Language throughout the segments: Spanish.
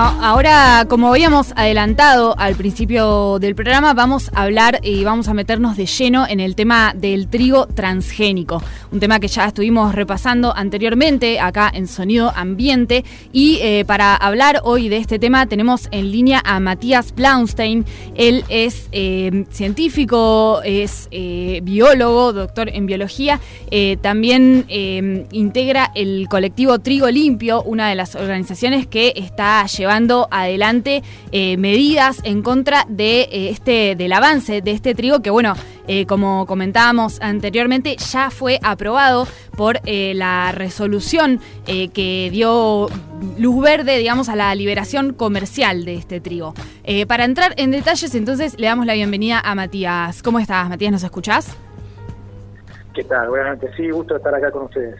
Ahora como habíamos adelantado al principio del programa, vamos a hablar y vamos a meternos de lleno en el tema del trigo transgénico, un tema que ya estuvimos repasando anteriormente acá en Sonido Ambiente. Y eh, para hablar hoy de este tema tenemos en línea a Matías Blaunstein, él es eh, científico, es eh, biólogo, doctor en biología, también integra el colectivo Trigo Limpio, una de las organizaciones que está llevando adelante eh, medidas en contra de eh, este del avance de este trigo que bueno eh, como comentábamos anteriormente ya fue aprobado por la resolución que dio luz verde digamos a la liberación comercial de este trigo. Para entrar en detalles entonces le damos la bienvenida a Matías. Cómo estás Matías nos escuchás ¿Qué tal? Buenas noches, sí, gusto estar acá con ustedes.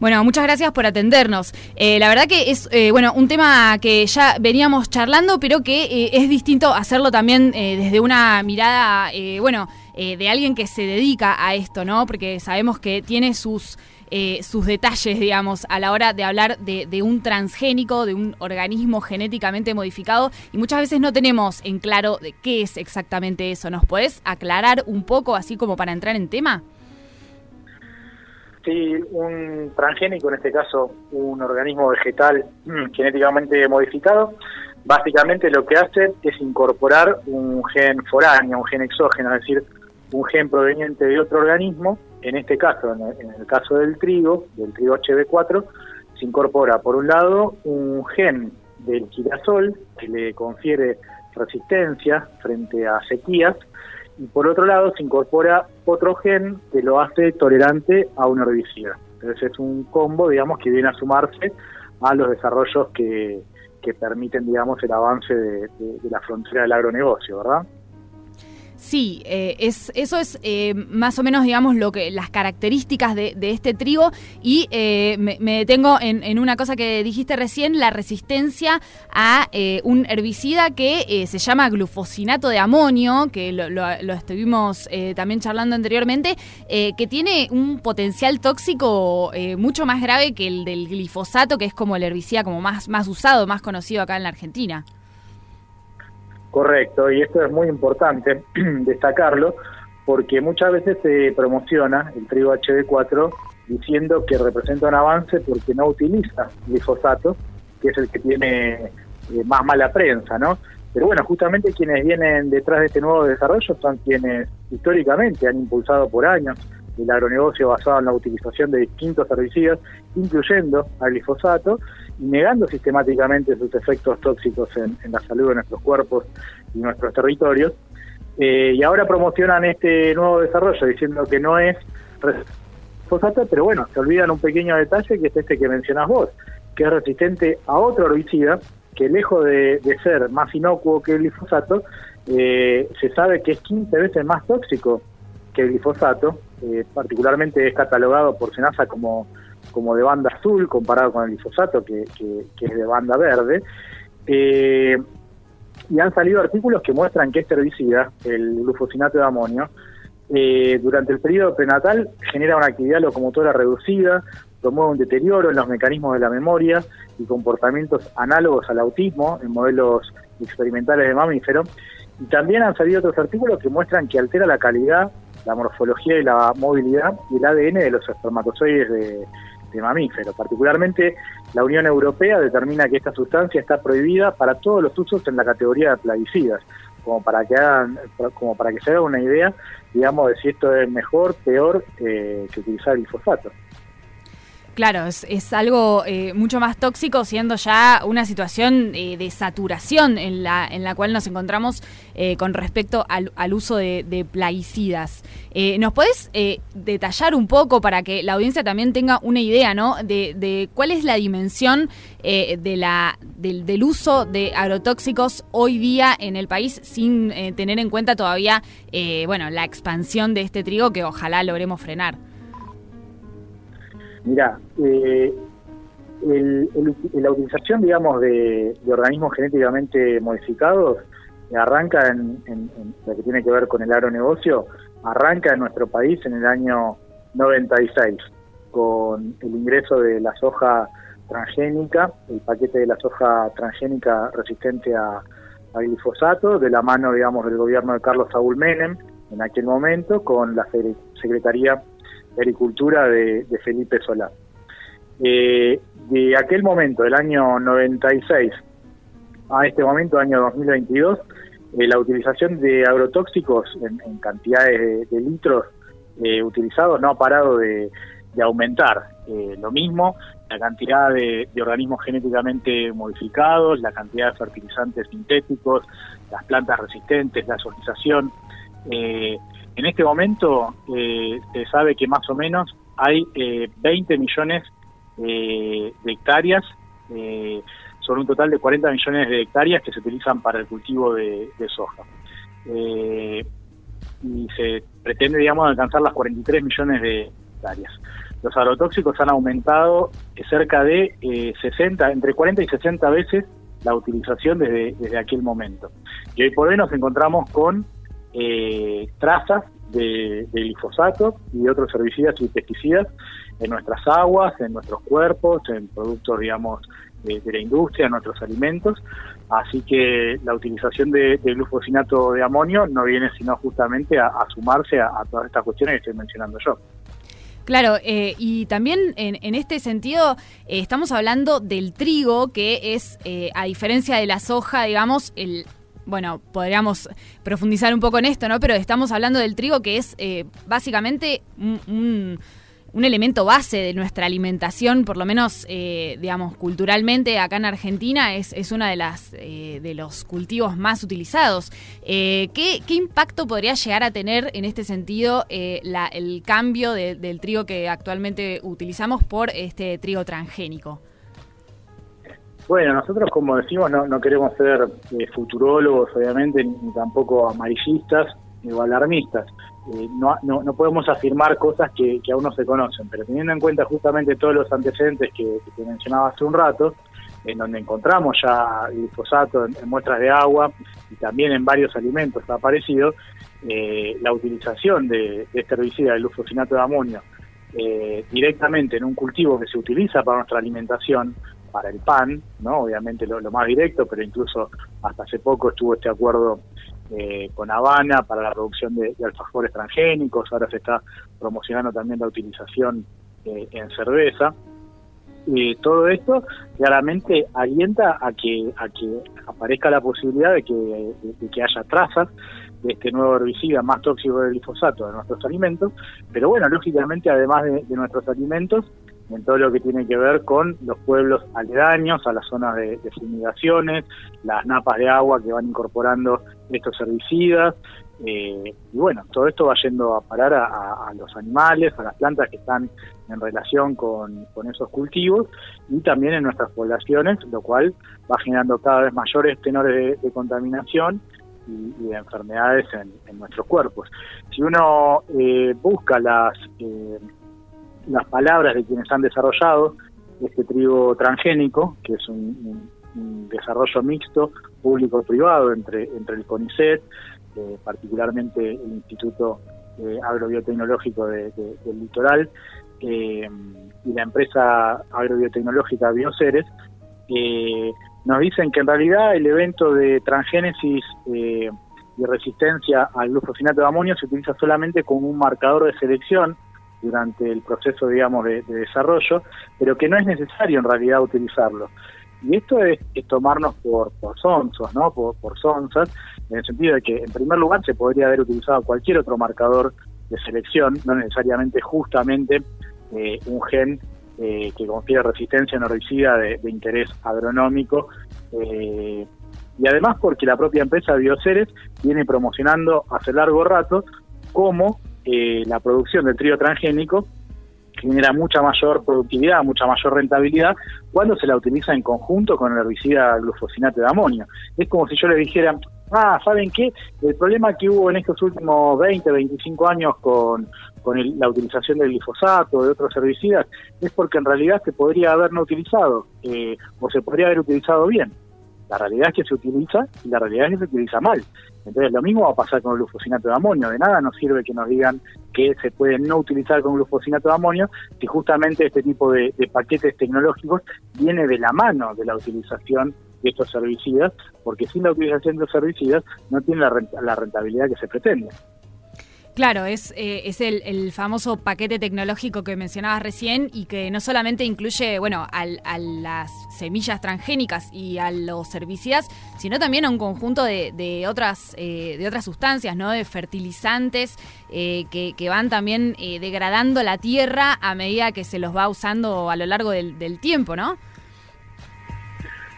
Bueno, muchas gracias por atendernos. Eh, la verdad que es eh, bueno un tema que ya veníamos charlando, pero que eh, es distinto hacerlo también desde una mirada, bueno, de alguien que se dedica a esto, ¿no? Porque sabemos que tiene sus sus detalles, digamos, a la hora de hablar de, de, un transgénico, de un organismo genéticamente modificado, y muchas veces no tenemos en claro de qué es exactamente eso. ¿Nos podés aclarar un poco, así como para entrar en tema? Sí, un transgénico, en este caso un organismo vegetal mm, genéticamente modificado, básicamente lo que hace es incorporar un gen foráneo, un gen exógeno, es decir, un gen proveniente de otro organismo, en este caso, en el, caso del trigo, del trigo HB4, se incorpora por un lado un gen del girasol que le confiere resistencia frente a sequías y por otro lado se incorpora otro gen que lo hace tolerante a un herbicida. Entonces es un combo, digamos, que viene a sumarse a los desarrollos que, que permiten, digamos, el avance de, de la frontera del agronegocio, ¿verdad? Sí, eh, es, eso es eh, más o menos, digamos, lo que las características de, este trigo y eh, me, detengo en, una cosa que dijiste recién, la resistencia a un herbicida que se llama glufosinato de amonio, que lo, lo estuvimos también charlando anteriormente, que tiene un potencial tóxico mucho más grave que el del glifosato, que es como el herbicida como más, más usado, más conocido acá en la Argentina. Correcto, y esto es muy importante destacarlo porque muchas veces se promociona el trigo HD4 diciendo que representa un avance porque no utiliza glifosato, que es el que tiene eh, más mala prensa, ¿no? Pero bueno, justamente quienes vienen detrás de este nuevo desarrollo son quienes históricamente han impulsado por años el agronegocio basado en la utilización de distintos herbicidas, incluyendo al glifosato, y negando sistemáticamente sus efectos tóxicos en, la salud de nuestros cuerpos y nuestros territorios. Eh, y ahora promocionan este nuevo desarrollo diciendo que no es glifosato, pero bueno, se olvidan un pequeño detalle que es este que mencionás vos, que es resistente a otro herbicida que lejos de, ser más inocuo que el glifosato, eh, se sabe que es 15 veces más tóxico el glifosato, eh, particularmente es catalogado por Senasa como como de banda azul comparado con el glifosato que, es de banda verde. Eh, y han salido artículos que muestran que este herbicida, el glufosinato de amonio, eh, durante el periodo prenatal genera una actividad locomotora reducida, promueve un deterioro en los mecanismos de la memoria y comportamientos análogos al autismo en modelos experimentales de mamíferos. Y también han salido otros artículos que muestran que altera la calidad, la morfología y la movilidad y el ADN de los espermatozoides de, mamíferos. Particularmente, la Unión Europea determina que esta sustancia está prohibida para todos los usos en la categoría de plaguicidas, como para que hagan, como para que se haga una idea, digamos, de si esto es mejor, peor eh, que utilizar el glifosato. Claro, es, algo eh, mucho más tóxico, siendo ya una situación eh, de saturación en la, en la cual nos encontramos eh, con respecto al, uso de, plaguicidas. ¿Nos podés detallar un poco para que la audiencia también tenga una idea ¿no? de, cuál es la dimensión de la, del, del, uso de agrotóxicos hoy día en el país sin tener en cuenta todavía bueno, la expansión de este trigo que ojalá logremos frenar? Mira, eh, la utilización, digamos, de, organismos genéticamente modificados arranca en, lo que tiene que ver con el agronegocio, arranca en nuestro país en el año 96 con el ingreso de la soja transgénica, el paquete de la soja transgénica resistente a, glifosato, de la mano, digamos, del gobierno de Carlos Saúl Menem en aquel momento, con la Secretaría de Agricultura de, Felipe Solá. Eh, de aquel momento, del año 96 a este momento, año 2022, eh, la utilización de agrotóxicos en, cantidades de, litros eh, utilizados no ha parado de, aumentar. Eh, lo mismo, la cantidad de, organismos genéticamente modificados, la cantidad de fertilizantes sintéticos, las plantas resistentes, la asociación. En este momento se sabe que más o menos hay 20 millones de hectáreas son un total de 40 millones de hectáreas que se utilizan para el cultivo de, soja. Eh, y se pretende, digamos, alcanzar las 43 millones de hectáreas. Los agrotóxicos han aumentado cerca de 60, eh, entre 40 y 60 veces la utilización desde, desde aquel momento. Y hoy por hoy nos encontramos con eh, trazas de, de, glifosato y otros herbicidas y pesticidas en nuestras aguas, en nuestros cuerpos, en productos, digamos, de, la industria, en nuestros alimentos. Así que la utilización de, de glufosinato de amonio no viene sino justamente a, sumarse a, todas estas cuestiones que estoy mencionando yo. Claro, eh, y también en, este sentido eh, estamos hablando del trigo, que es, eh, a diferencia de la soja, digamos, el, bueno, podríamos profundizar un poco en esto, ¿no? Pero estamos hablando del trigo, que es básicamente un elemento base de nuestra alimentación, por lo menos, eh, digamos, culturalmente acá en Argentina, es, es uno de, las, eh, de los cultivos más utilizados. Eh, ¿qué, impacto podría llegar a tener en este sentido el cambio del trigo que actualmente utilizamos por este trigo transgénico? Bueno, nosotros como decimos no, queremos ser futurólogos, obviamente, ni tampoco amarillistas o alarmistas. Eh, no, podemos afirmar cosas que, aún no se conocen, pero teniendo en cuenta justamente todos los antecedentes que, que mencionaba hace un rato, en donde encontramos ya glifosato en, muestras de agua y también en varios alimentos ha aparecido, eh, la utilización de, este herbicida, el glufosinato de amonio, eh, directamente en un cultivo que se utiliza para nuestra alimentación, para el pan, no obviamente lo, lo más directo, pero incluso hasta hace poco estuvo este acuerdo eh, con Habana para la producción de, alfajores transgénicos, ahora se está promocionando también la utilización eh, en cerveza. Y todo esto claramente alienta a que, a que aparezca la posibilidad de que, que haya trazas de este nuevo herbicida más tóxico del glifosato de nuestros alimentos, pero bueno, lógicamente además de, nuestros alimentos, en todo lo que tiene que ver con los pueblos aledaños, a las zonas de, de, fumigaciones, las napas de agua que van incorporando estos herbicidas. Eh, y bueno, todo esto va yendo a parar a, los animales, a las plantas que están en relación con, esos cultivos y también en nuestras poblaciones, lo cual va generando cada vez mayores tenores de, contaminación y, de enfermedades en, nuestros cuerpos. Si uno eh, busca las, eh, las palabras de quienes han desarrollado este trigo transgénico, que es un desarrollo mixto público-privado entre, entre el CONICET, eh, particularmente el Instituto eh, Agrobiotecnológico del Litoral eh, y la empresa agrobiotecnológica Bioceres, nos dicen que en realidad el evento de transgénesis y resistencia al glufosinato de amonio se utiliza solamente como un marcador de selección durante el proceso, digamos, de, de desarrollo, pero que no es necesario en realidad utilizarlo. Y esto es, tomarnos por, por sonsos, ¿no? Por, por sonzas, en el sentido de que, en primer lugar, se podría haber utilizado cualquier otro marcador de selección, no necesariamente justamente eh, un gen eh, que confiere resistencia a herbicida de, interés agronómico. Eh, y además porque la propia empresa Bioceres viene promocionando hace largo rato como la producción del trío transgénico genera mucha mayor productividad, mucha mayor rentabilidad cuando se la utiliza en conjunto con el herbicida glufosinato de amonio. Es como si yo le dijera, ah, ¿saben qué? El problema que hubo en estos últimos 20, 25 años con, la utilización del glifosato, de otros herbicidas, es porque en realidad se podría haber no utilizado eh, o se podría haber utilizado bien. La realidad es que se utiliza y la realidad es que se utiliza mal. Entonces lo mismo va a pasar con el glufosinato de amonio. De nada nos sirve que nos digan que se puede no utilizar con glufosinato de amonio si justamente este tipo de, paquetes tecnológicos viene de la mano de la utilización de estos herbicidas, porque sin la utilización de los herbicidas no tiene la rentabilidad que se pretende. Claro, es, eh, es el, famoso paquete tecnológico que mencionabas recién y que no solamente incluye, bueno, a las semillas transgénicas y a los herbicidas, sino también a un conjunto de, otras, eh, de otras sustancias, ¿no? De fertilizantes eh, que, van también degradando la tierra a medida que se los va usando a lo largo del, tiempo, ¿no?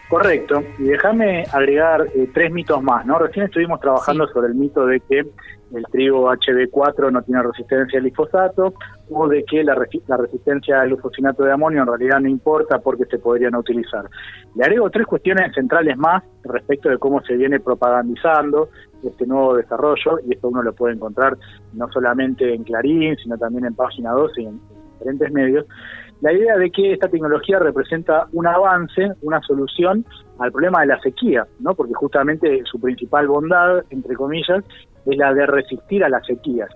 Correcto. Y déjame agregar tres mitos más, ¿no? Recién estuvimos trabajando sobre el mito de que el trigo HB4 no tiene resistencia al glifosato o de que la, resistencia al glufosinato de amonio en realidad no importa porque se podrían utilizar. Le agrego tres cuestiones centrales más respecto de cómo se viene propagandizando este nuevo desarrollo y esto uno lo puede encontrar no solamente en Clarín, sino también en Página 12 y en diferentes medios. La idea de que esta tecnología representa un avance, una solución al problema de la sequía, ¿no? Porque justamente su principal bondad, entre comillas, es la de resistir a las sequías.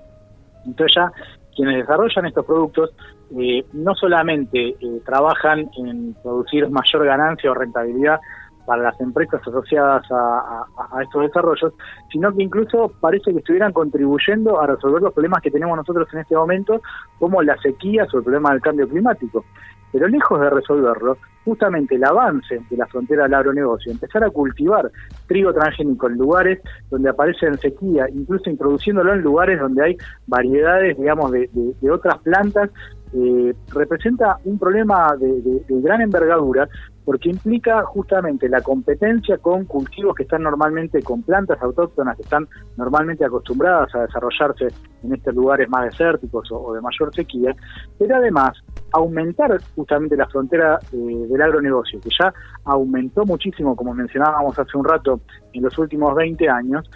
Entonces ya quienes desarrollan estos productos eh, no solamente eh, trabajan en producir mayor ganancia o rentabilidad para las empresas asociadas a, estos desarrollos, sino que incluso parece que estuvieran contribuyendo a resolver los problemas que tenemos nosotros en este momento, como las sequías o el problema del cambio climático. Pero lejos de resolverlo, justamente el avance de la frontera del agronegocio, empezar a cultivar trigo transgénico en lugares donde aparece en sequía, incluso introduciéndolo en lugares donde hay variedades, digamos, de, otras plantas, eh, representa un problema de, gran envergadura porque implica justamente la competencia con cultivos que están normalmente con plantas autóctonas que están normalmente acostumbradas a desarrollarse en estos lugares más desérticos o, de mayor sequía, pero además aumentar justamente la frontera eh, del agronegocio, que ya aumentó muchísimo, como mencionábamos hace un rato, en los últimos 20 años,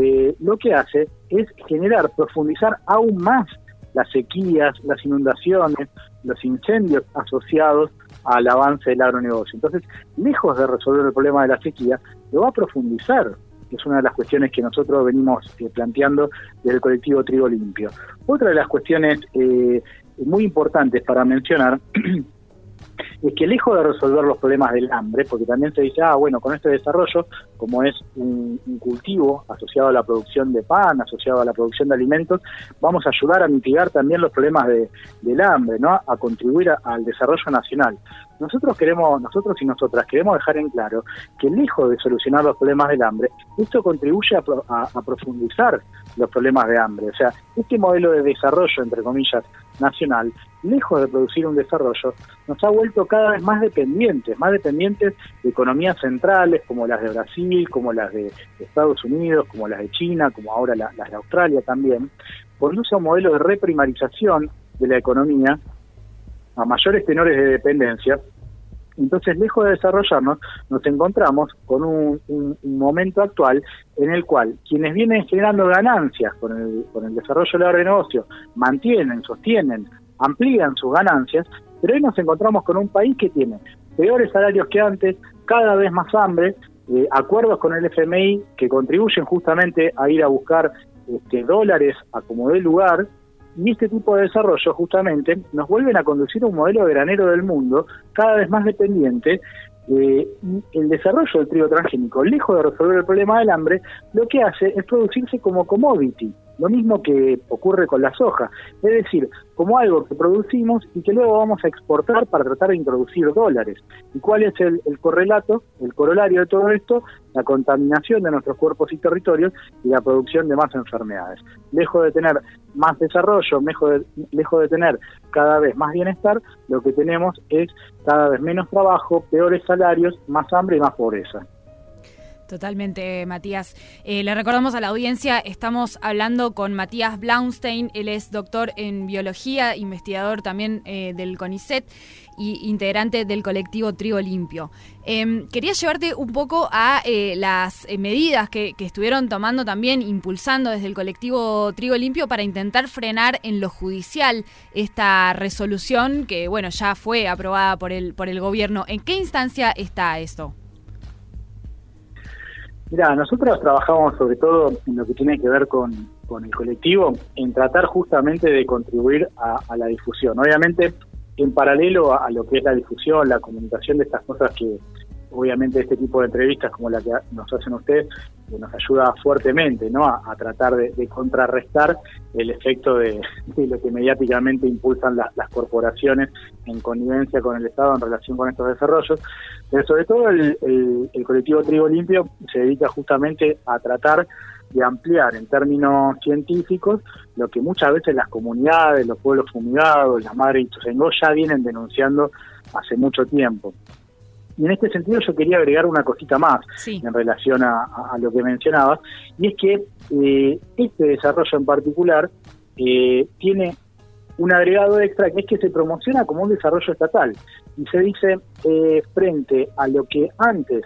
eh, lo que hace es generar, profundizar aún más las sequías, las inundaciones, los incendios asociados al avance del agronegocio. Entonces, lejos de resolver el problema de la sequía, lo va a profundizar, que es una de las cuestiones que nosotros venimos eh, planteando del colectivo Trigo Limpio. Otra de las cuestiones eh, muy importantes para mencionar es que lejos de resolver los problemas del hambre, porque también se dice, ah, bueno, con este desarrollo, como es un, cultivo asociado a la producción de pan, asociado a la producción de alimentos, vamos a ayudar a mitigar también los problemas de, del hambre, ¿no? A contribuir al desarrollo nacional. Nosotros queremos, nosotros y nosotras queremos dejar en claro que lejos de solucionar los problemas del hambre, esto contribuye a, profundizar los problemas de hambre. O sea, este modelo de desarrollo, entre comillas, nacional, lejos de producir un desarrollo, nos ha vuelto cada vez más dependientes, más dependientes de economías centrales como las de Brasil, como las de Estados Unidos, como las de China, como ahora las de Australia también, conduce a un modelo de reprimarización de la economía a mayores tenores de dependencia. Entonces, lejos de desarrollarnos, nos encontramos con un, momento actual en el cual quienes vienen generando ganancias con el, con el desarrollo del negocio mantienen, sostienen, amplían sus ganancias, pero hoy nos encontramos con un país que tiene peores salarios que antes, cada vez más hambre, eh, acuerdos con el FMI que contribuyen justamente a ir a buscar este, dólares a como dé lugar, y este tipo de desarrollo justamente nos vuelven a conducir a un modelo de granero del mundo cada vez más dependiente eh, el desarrollo del trigo transgénico, lejos de resolver el problema del hambre, lo que hace es producirse como commodity, lo mismo que ocurre con la soja, es decir, como algo que producimos y que luego vamos a exportar para tratar de introducir dólares. ¿Y cuál es el, correlato, el corolario de todo esto? La contaminación de nuestros cuerpos y territorios y la producción de más enfermedades. Lejos de tener más desarrollo, lejos de, lejos de tener cada vez más bienestar, lo que tenemos es cada vez menos trabajo, peores salarios, más hambre y más pobreza. Totalmente, Matías. Eh, le recordamos a la audiencia, estamos hablando con Matías Blaunstein, él es doctor en biología, investigador también eh, del CONICET y integrante del colectivo Trigo Limpio. Em, quería llevarte un poco a eh, las medidas que, que, estuvieron tomando también, impulsando desde el colectivo Trigo Limpio para intentar frenar en lo judicial esta resolución que, bueno, ya fue aprobada por el, por el gobierno. ¿En qué instancia está esto? Mira, nosotros trabajamos sobre todo en lo que tiene que ver con, el colectivo, en tratar justamente de contribuir a, la difusión. Obviamente, en paralelo a, lo que es la difusión, la comunicación de estas cosas que, obviamente este tipo de entrevistas como la que nos hacen ustedes nos ayuda fuertemente ¿no? a, tratar de, contrarrestar el efecto de, lo que mediáticamente impulsan las corporaciones en connivencia con el Estado en relación con estos desarrollos. Pero sobre todo el, colectivo Trigo Limpio se dedica justamente a tratar de ampliar en términos científicos lo que muchas veces las comunidades, los pueblos fumigados, las madres y ya vienen denunciando hace mucho tiempo. Y en este sentido yo quería agregar una cosita más en relación a, lo que mencionabas, y es que eh, este desarrollo en particular eh, tiene un agregado extra que es que se promociona como un desarrollo estatal y se dice eh, frente a lo que antes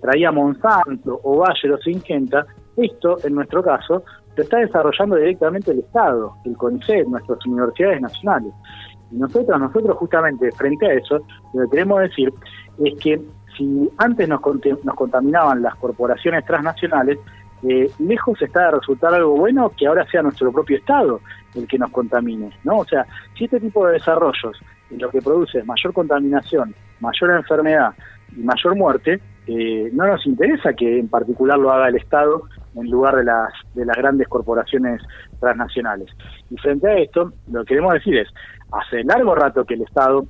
traía Monsanto o Bayer o Singenta, esto en nuestro caso lo está desarrollando directamente el Estado, el CONICET, nuestras universidades nacionales. Y nosotros, nosotros justamente frente a eso, lo que queremos decir es que si antes nos, nos contaminaban las corporaciones transnacionales, eh, lejos está de resultar algo bueno que ahora sea nuestro propio Estado el que nos contamine, ¿no? O sea, si este tipo de desarrollos lo que produce es mayor contaminación, mayor enfermedad y mayor muerte, eh, no nos interesa que en particular lo haga el Estado en lugar de las, de las grandes corporaciones transnacionales. Y frente a esto, lo que queremos decir es, hace largo rato que el Estado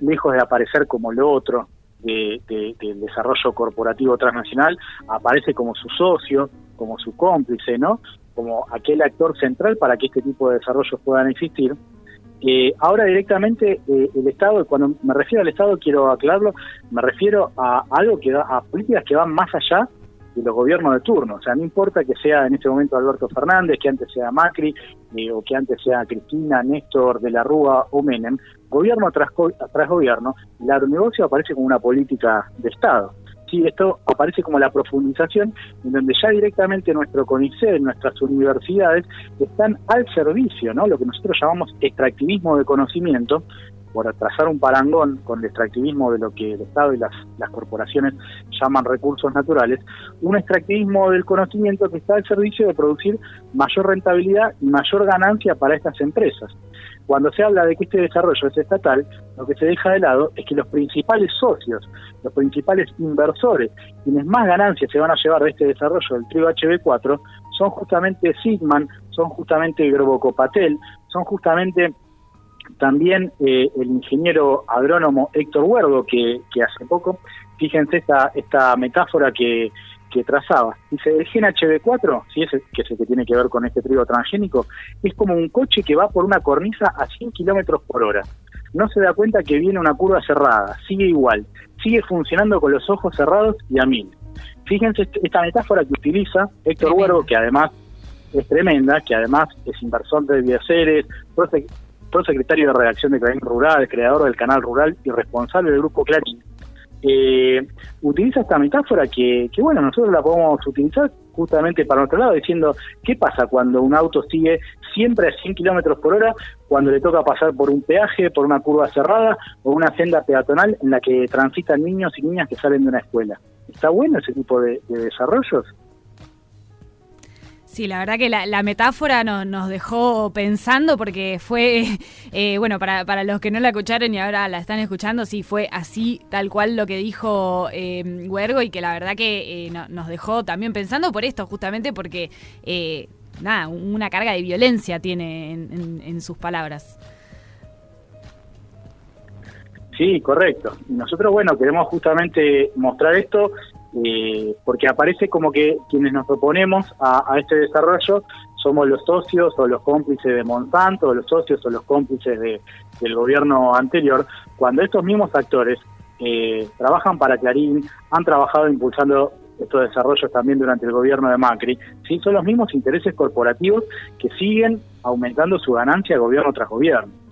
lejos de aparecer como lo otro del desarrollo corporativo transnacional, aparece como su socio, como su cómplice, ¿no? Como aquel actor central para que este tipo de desarrollos puedan existir. Eh, ahora directamente eh, el Estado, cuando me refiero al Estado quiero aclararlo, me refiero a algo que a políticas que van más allá de los gobiernos de turno. O sea, no importa que sea en este momento Alberto Fernández, que antes sea Macri, eh, o que antes sea Cristina, Néstor, De la Rúa o Menem, gobierno tras, tras gobierno, el agronegocio aparece como una política de Estado. Sí, esto aparece como la profundización en donde ya directamente nuestro CONICET, nuestras universidades, están al servicio, ¿no? Lo que nosotros llamamos extractivismo de conocimiento, por trazar un parangón con el extractivismo de lo que el Estado y las, corporaciones llaman recursos naturales, un extractivismo del conocimiento que está al servicio de producir mayor rentabilidad y mayor ganancia para estas empresas. Cuando se habla de que este desarrollo es estatal, lo que se deja de lado es que los principales socios, los principales inversores, quienes más ganancias se van a llevar de este desarrollo del trigo HB4, son justamente Sigman, son justamente Grobocopatel, son justamente también eh, el ingeniero agrónomo Héctor Huergo, que, hace poco, fíjense esta, esta metáfora que, que trazaba. Dice, el gen HB4, si es que es el que tiene que ver con este trigo transgénico, es como un coche que va por una cornisa a 100 kilómetros por hora. No se da cuenta que viene una curva cerrada, sigue igual, sigue funcionando con los ojos cerrados y a mil. Fíjense esta metáfora que utiliza Héctor Huergo, que además es tremenda, que además es inversor de bioceres, secretario de redacción de Clarín Rural, creador del canal Rural y responsable del grupo Clarín, eh, utiliza esta metáfora que, que, bueno, nosotros la podemos utilizar justamente para nuestro lado, diciendo, ¿qué pasa cuando un auto sigue siempre a 100 kilómetros por hora cuando le toca pasar por un peaje, por una curva cerrada o una senda peatonal en la que transitan niños y niñas que salen de una escuela? ¿Está bueno ese tipo de desarrollos? Sí, la verdad que la, metáfora nos dejó pensando porque fue, eh, bueno, para, para, los que no la escucharon y ahora la están escuchando, sí, fue así, tal cual lo que dijo eh, Huergo y que la verdad que eh, nos dejó también pensando por esto, justamente porque, eh, nada, una carga de violencia tiene en, sus palabras. Sí, correcto. Nosotros, bueno, queremos justamente mostrar esto eh, porque aparece como que quienes nos oponemos a, este desarrollo somos los socios o los cómplices de Monsanto, los socios o los cómplices de, del gobierno anterior, cuando estos mismos actores eh, trabajan para Clarín, han trabajado impulsando estos desarrollos también durante el gobierno de Macri, sí son los mismos intereses corporativos que siguen aumentando su ganancia gobierno tras gobierno.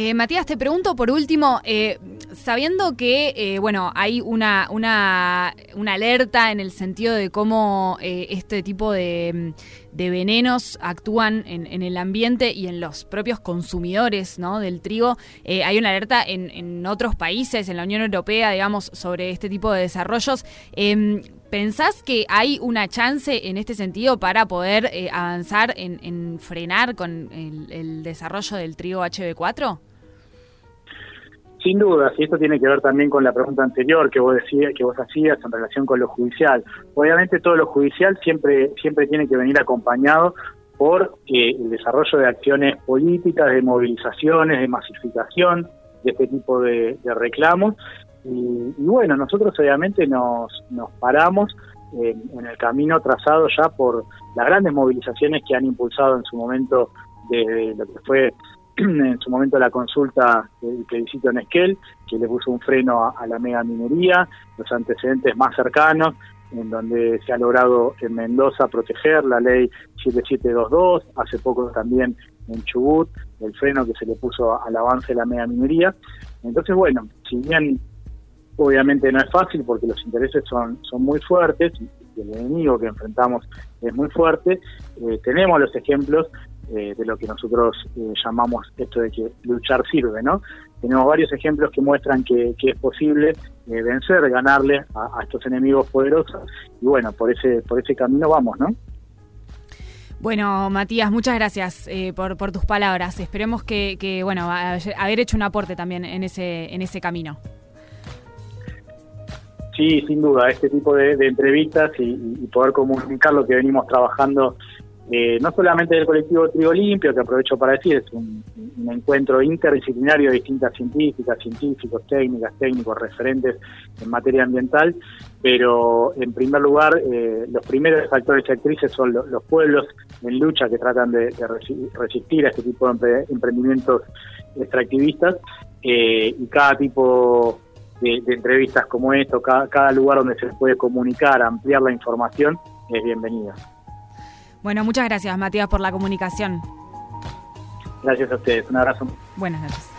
Eh, Matías, te pregunto por último, eh, sabiendo que, eh, bueno, hay una, una, alerta en el sentido de cómo este tipo de, venenos actúan en, el ambiente y en los propios consumidores ¿no? del trigo, hay una alerta en, en, otros países, en la Unión Europea, digamos, sobre este tipo de desarrollos. Em, ¿Pensás que hay una chance en este sentido para poder avanzar en, frenar con el, desarrollo del trigo HB4? Sin duda, y esto tiene que ver también con la pregunta anterior que vos decías, que vos hacías en relación con lo judicial. Obviamente todo lo judicial siempre siempre tiene que venir acompañado por eh, el desarrollo de acciones políticas, de movilizaciones, de masificación de este tipo de reclamos y, bueno, nosotros obviamente nos, nos paramos en, el camino trazado ya por las grandes movilizaciones que han impulsado en su momento de, lo que fue en su momento la consulta del plebiscito en Esquel, que le puso un freno a, la mega minería, los antecedentes más cercanos, en donde se ha logrado en Mendoza proteger la ley 7722, hace poco también en Chubut, el freno que se le puso al avance de la mega minería. Entonces, bueno, si bien Obviamente no es fácil porque los intereses son, son muy fuertes el enemigo que enfrentamos es muy fuerte. Eh, tenemos los ejemplos eh, de lo que nosotros eh, llamamos esto de que luchar sirve, ¿no? Tenemos varios ejemplos que muestran que, es posible vencer, ganarle a, estos enemigos poderosos y bueno, por ese, por ese camino vamos, ¿no? Bueno, Matías, muchas gracias por, por tus palabras. Esperemos que, que, bueno, haber hecho un aporte también en ese, en ese camino. Sí, sin duda, este tipo de, entrevistas y, poder comunicar lo que venimos trabajando, eh, no solamente del colectivo Trigo Limpio, que aprovecho para decir, es un, encuentro interdisciplinario de distintas científicas, científicos, técnicas, técnicos, referentes en materia ambiental, pero en primer lugar, eh, los primeros actores y actrices son los pueblos en lucha que tratan de, resistir a este tipo de emprendimientos extractivistas eh, y cada tipo de, entrevistas como esto, cada, lugar donde se puede comunicar, ampliar la información, es bienvenido. Bueno, muchas gracias Matías por la comunicación. Gracias a ustedes, un abrazo. Buenas noches.